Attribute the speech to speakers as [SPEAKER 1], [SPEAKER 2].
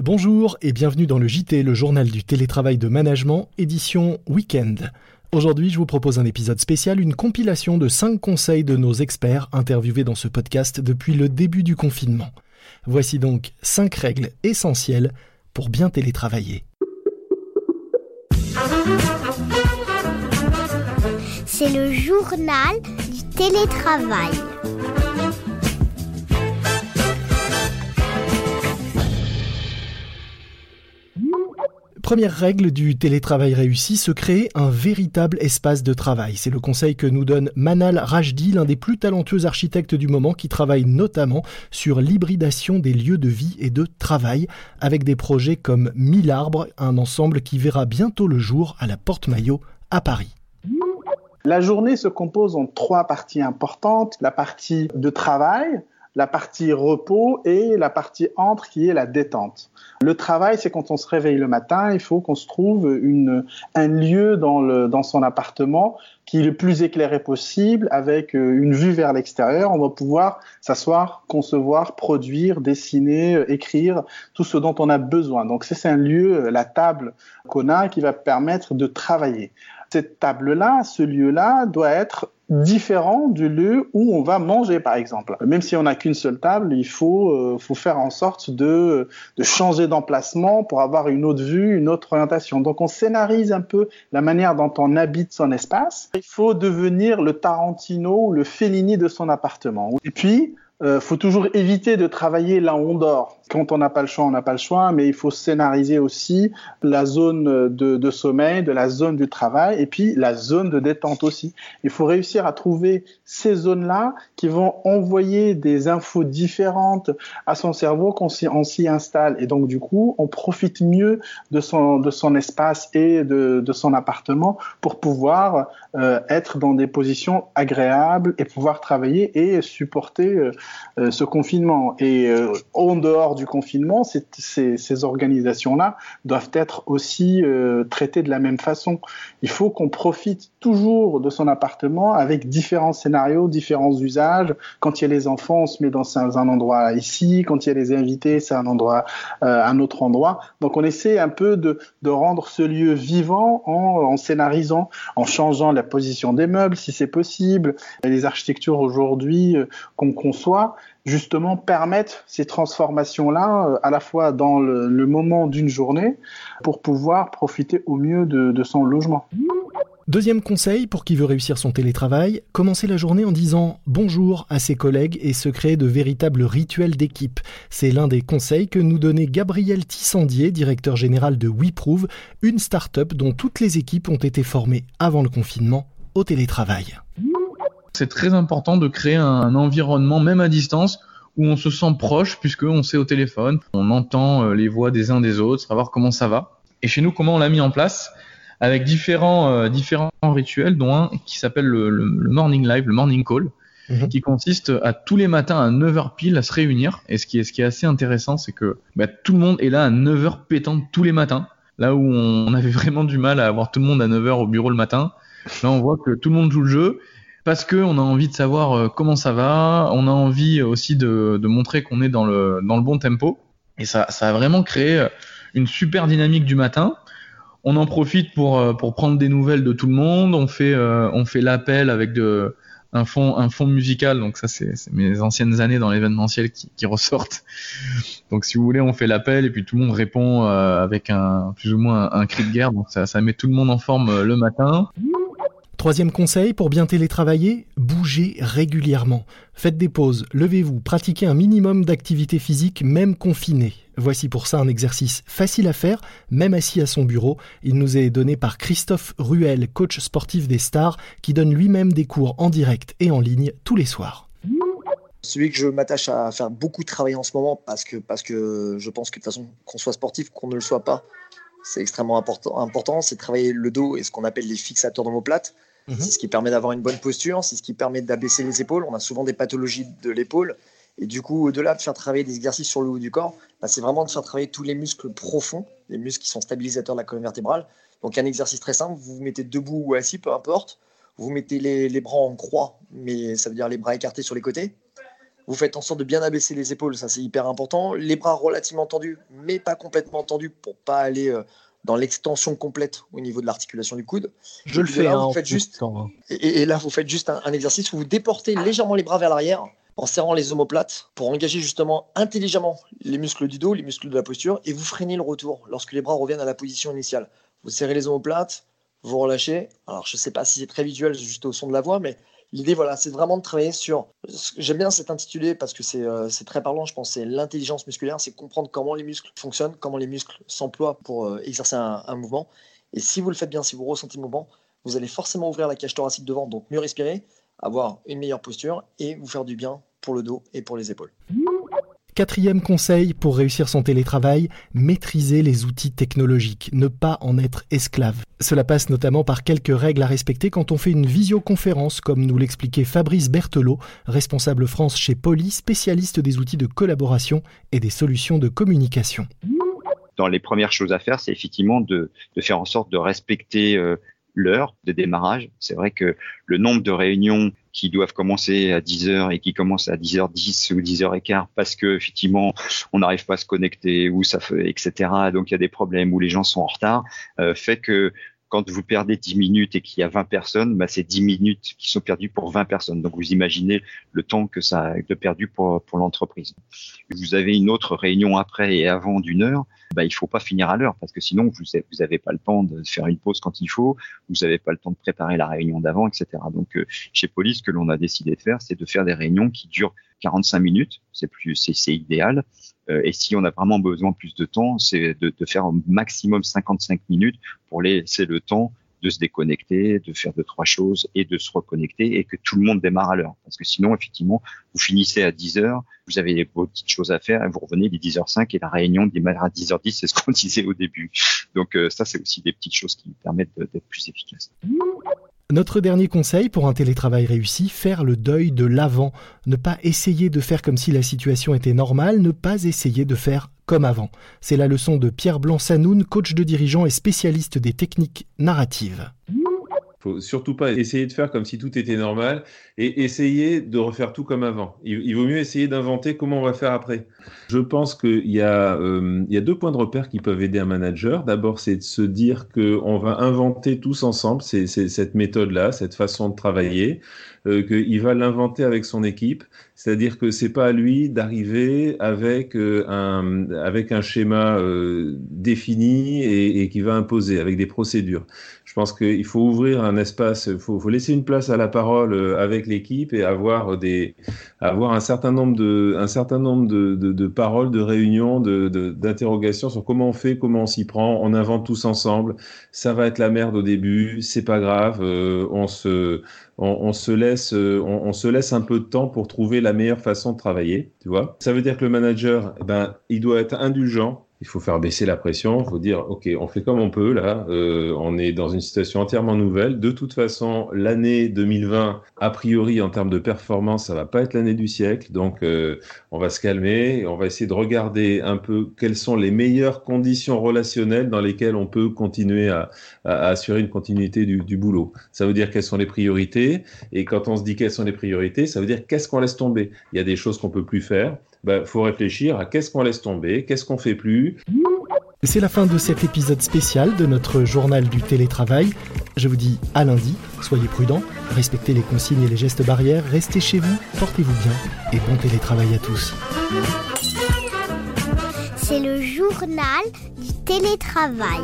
[SPEAKER 1] Bonjour et bienvenue dans le JT, le journal du télétravail de management, édition Weekend. Aujourd'hui, je vous propose un épisode spécial, une compilation de 5 conseils de nos experts interviewés dans ce podcast depuis le début du confinement. Voici donc 5 règles essentielles pour bien télétravailler.
[SPEAKER 2] C'est le journal du télétravail.
[SPEAKER 1] Première règle du télétravail réussi, se créer un véritable espace de travail. C'est le conseil que nous donne Manal Rajdi, l'un des plus talentueux architectes du moment qui travaille notamment sur l'hybridation des lieux de vie et de travail avec des projets comme Mille arbres, un ensemble qui verra bientôt le jour à la Porte-Maillot à Paris.
[SPEAKER 3] La journée se compose en trois parties importantes. La partie de travail, la partie repos et la partie entre qui est la détente. Le travail, c'est quand on se réveille le matin, il faut qu'on se trouve un lieu dans, dans son appartement qui est le plus éclairé possible, avec euh, une vue vers l'extérieur. On va pouvoir s'asseoir, concevoir, produire, dessiner, euh, écrire, tout ce dont on a besoin. Donc c'est un lieu, euh, la table qu'on a, qui va permettre de travailler. Cette table-là, ce lieu-là, doit être différent du lieu où on va manger, par exemple. Même si on n'a qu'une seule table, il faut, euh, faut faire en sorte de, de changer d'emplacement pour avoir une autre vue, une autre orientation. Donc on scénarise un peu la manière dont on habite son espace. Il faut devenir le Tarantino ou le Fellini de son appartement. Et puis, euh, faut toujours éviter de travailler là où on dort. Quand on n'a pas le choix, on n'a pas le choix, mais il faut scénariser aussi la zone de, sommeil, de la zone du travail, et puis la zone de détente aussi. Il faut réussir à trouver ces zones-là qui vont envoyer des infos différentes à son cerveau quand on s'y installe. Et donc, du coup, on profite mieux de son, de son espace et de, de son appartement pour pouvoir euh, être dans des positions agréables et pouvoir travailler et supporter euh, euh, ce confinement. Et en dehors du confinement, ces, organisations-là doivent être aussi euh, traitées de la même façon. Il faut qu'on profite toujours de son appartement avec différents scénarios, différents usages. Quand il y a les enfants, on se met dans un, un endroit ici. Quand il y a les invités, c'est un endroit, euh, un autre endroit. Donc on essaie un peu de, de rendre ce lieu vivant en, en scénarisant, en changeant la position des meubles si c'est possible. Les architectures aujourd'hui qu'on conçoit justement permettre ces transformations-là euh, à la fois dans le, moment d'une journée pour pouvoir profiter au mieux de son logement.
[SPEAKER 1] Deuxième conseil pour qui veut réussir son télétravail, commencer la journée en disant bonjour à ses collègues et se créer de véritables rituels d'équipe. C'est l'un des conseils que nous donnait Gabriel Tissandier, directeur général de WeProve, une start-up dont toutes les équipes ont été formées avant le confinement au télétravail
[SPEAKER 4] c'est très important de créer un, environnement, même à distance, où on se sent proche, puisqu'on sait au téléphone, on entend euh, les voix des uns des autres, savoir comment ça va. Et chez nous, comment on l'a mis en place? Avec différents, euh, différents rituels, dont un qui s'appelle le, le, le, morning live, le morning call, mmh. qui consiste à tous les matins à 9h pile à se réunir. Et ce qui est, ce qui est assez intéressant, c'est que bah, tout le monde est là à 9h pétant tous les matins. Là où on avait vraiment du mal à avoir tout le monde à 9h au bureau le matin, là on voit que tout le monde joue le jeu parce que on a envie de savoir euh, comment ça va, on a envie aussi de, de montrer qu'on est dans le, dans le bon tempo. Et ça, ça a vraiment créé euh, une super dynamique du matin. On en profite pour, euh, pour prendre des nouvelles de tout le monde. On fait, fait l'appel avec un fond, musical. Donc ça, c'est mes anciennes années dans l'événementiel qui, qui, ressortent. Donc si vous voulez, on fait l'appel et puis tout le monde répond avec un plus ou moins un, cri de guerre. Donc ça, ça met tout le monde en forme le matin.
[SPEAKER 1] Troisième conseil, pour bien télétravailler, bougez régulièrement. Faites des pauses, levez-vous, pratiquez un minimum d'activité physique, même confiné. Voici pour ça un exercice facile à faire, même assis à son bureau. Il nous est donné par Christophe Ruel, coach sportif des stars, qui donne lui-même des cours en direct et en ligne tous les soirs.
[SPEAKER 5] Celui que je m'attache à faire beaucoup de travail en ce moment, parce que, parce que je pense que de toute façon, qu'on soit sportif, qu'on ne le soit pas, c'est extrêmement important, important c'est travailler le dos et ce qu'on appelle les fixateurs d'omoplate. Mmh. C'est ce qui permet d'avoir une bonne posture, c'est ce qui permet d'abaisser les épaules. On a souvent des pathologies de l'épaule. Et du coup, au-delà de faire travailler des exercices sur le haut du corps, bah, c'est vraiment de faire travailler tous les muscles profonds, les muscles qui sont stabilisateurs de la colonne vertébrale. Donc un exercice très simple, vous vous mettez debout ou assis, peu importe. Vous mettez les, les bras en croix, mais ça veut dire les bras écartés sur les côtés. Vous faites en sorte de bien abaisser les épaules, ça c'est hyper important. Les bras relativement tendus, mais pas complètement tendus pour pas aller euh, dans l'extension complète au niveau de l'articulation du coude.
[SPEAKER 1] Je le fais.
[SPEAKER 5] Là,
[SPEAKER 1] hein,
[SPEAKER 5] vous faites juste, et, et, là, vous faites juste un, un exercice où vous déportez légèrement les bras vers l'arrière en serrant les omoplates pour engager justement intelligemment les muscles du dos, les muscles de la posture, et vous freinez le retour lorsque les bras reviennent à la position initiale. Vous serrez les omoplates, vous relâchez. Alors, je ne sais pas si c'est très visuel juste au son de la voix, mais l'idée, voilà, c'est vraiment de travailler sur. J'aime bien cet intitulé parce que euh, c'est très parlant, je pense. C'est l'intelligence musculaire, c'est comprendre comment les muscles fonctionnent, comment les muscles s'emploient pour euh, exercer un, un, mouvement. Et si vous le faites bien, si vous ressentez le mouvement, vous allez forcément ouvrir la cage thoracique devant, donc mieux respirer, avoir une meilleure posture et vous faire du bien pour le dos et pour les épaules.
[SPEAKER 1] Quatrième conseil pour réussir son télétravail, maîtriser les outils technologiques, ne pas en être esclave. Cela passe notamment par quelques règles à respecter quand on fait une visioconférence, comme nous l'expliquait Fabrice Berthelot, responsable France chez Poly, spécialiste des outils de collaboration et des solutions de communication.
[SPEAKER 6] Dans les premières choses à faire, c'est effectivement de, de, faire en sorte de respecter euh, l'heure de démarrage. C'est vrai que le nombre de réunions qui doivent commencer à 10h et qui commencent à 10h10 ou 10h15 parce que effectivement on n'arrive pas à se connecter ou ça fait etc. Donc il y a des problèmes où les gens sont en retard, euh, fait que quand vous perdez 10 minutes et qu'il y a 20 personnes, bah, c'est 10 minutes qui sont perdues pour 20 personnes. Donc vous imaginez le temps que ça a de perdu pour, pour l'entreprise. Vous avez une autre réunion après et avant d'une heure, bah, il faut pas finir à l'heure parce que sinon vous vous avez pas le temps de faire une pause quand il faut, vous n'avez pas le temps de préparer la réunion d'avant, etc. Donc euh, chez Police, ce que l'on a décidé de faire, c'est de faire des réunions qui durent 45 minutes, c'est plus, c'est idéal. Euh, et si on a vraiment besoin plus de temps, c'est de, de, faire au maximum 55 minutes pour laisser le temps de se déconnecter, de faire deux trois choses et de se reconnecter et que tout le monde démarre à l'heure. Parce que sinon, effectivement, vous finissez à 10 heures, vous avez vos petites choses à faire et vous revenez les 10h05 et la réunion démarre à 10h10, c'est ce qu'on disait au début. Donc euh, ça, c'est aussi des petites choses qui permettent d'être plus efficaces.
[SPEAKER 1] Notre dernier conseil pour un télétravail réussi, faire le deuil de l'avant. Ne pas essayer de faire comme si la situation était normale, ne pas essayer de faire comme avant. C'est la leçon de Pierre Blanc-Sanoun, coach de dirigeant et spécialiste des techniques narratives
[SPEAKER 7] faut surtout pas essayer de faire comme si tout était normal et essayer de refaire tout comme avant. Il, vaut mieux essayer d'inventer comment on va faire après. Je pense qu'il y, euh, il y a deux points de repère qui peuvent aider un manager. D'abord, c'est de se dire qu'on va inventer tous ensemble cette méthode-là, cette façon de travailler, euh, qu'il va l'inventer avec son équipe. C'est-à-dire que c'est pas à lui d'arriver avec euh, un avec un schéma euh, défini et, et, qui va imposer avec des procédures. Je pense qu'il faut ouvrir un espace, il faut, faut, laisser une place à la parole euh, avec l'équipe et avoir des avoir un certain nombre de un certain nombre de, de, de paroles, de réunions, de d'interrogations sur comment on fait, comment on s'y prend. On invente tous ensemble. Ça va être la merde au début, c'est pas grave. on se on, se laisse on, on se laisse un peu de temps pour trouver la la meilleure façon de travailler, tu vois. Ça veut dire que le manager, eh ben, il doit être indulgent il faut faire baisser la pression, il faut dire, OK, on fait comme on peut là, euh, on est dans une situation entièrement nouvelle. De toute façon, l'année 2020, a priori, en termes de performance, ça va pas être l'année du siècle, donc euh, on va se calmer, on va essayer de regarder un peu quelles sont les meilleures conditions relationnelles dans lesquelles on peut continuer à, assurer une continuité du, boulot. Ça veut dire quelles sont les priorités, et quand on se dit quelles sont les priorités, ça veut dire qu'est-ce qu'on laisse tomber. Il y a des choses qu'on peut plus faire, il bah, faut réfléchir à qu'est-ce qu'on laisse tomber, qu'est-ce qu'on fait
[SPEAKER 1] C'est la fin de cet épisode spécial de notre journal du télétravail. Je vous dis à lundi, soyez prudents, respectez les consignes et les gestes barrières, restez chez vous, portez-vous bien et bon télétravail à tous.
[SPEAKER 2] C'est le journal du télétravail.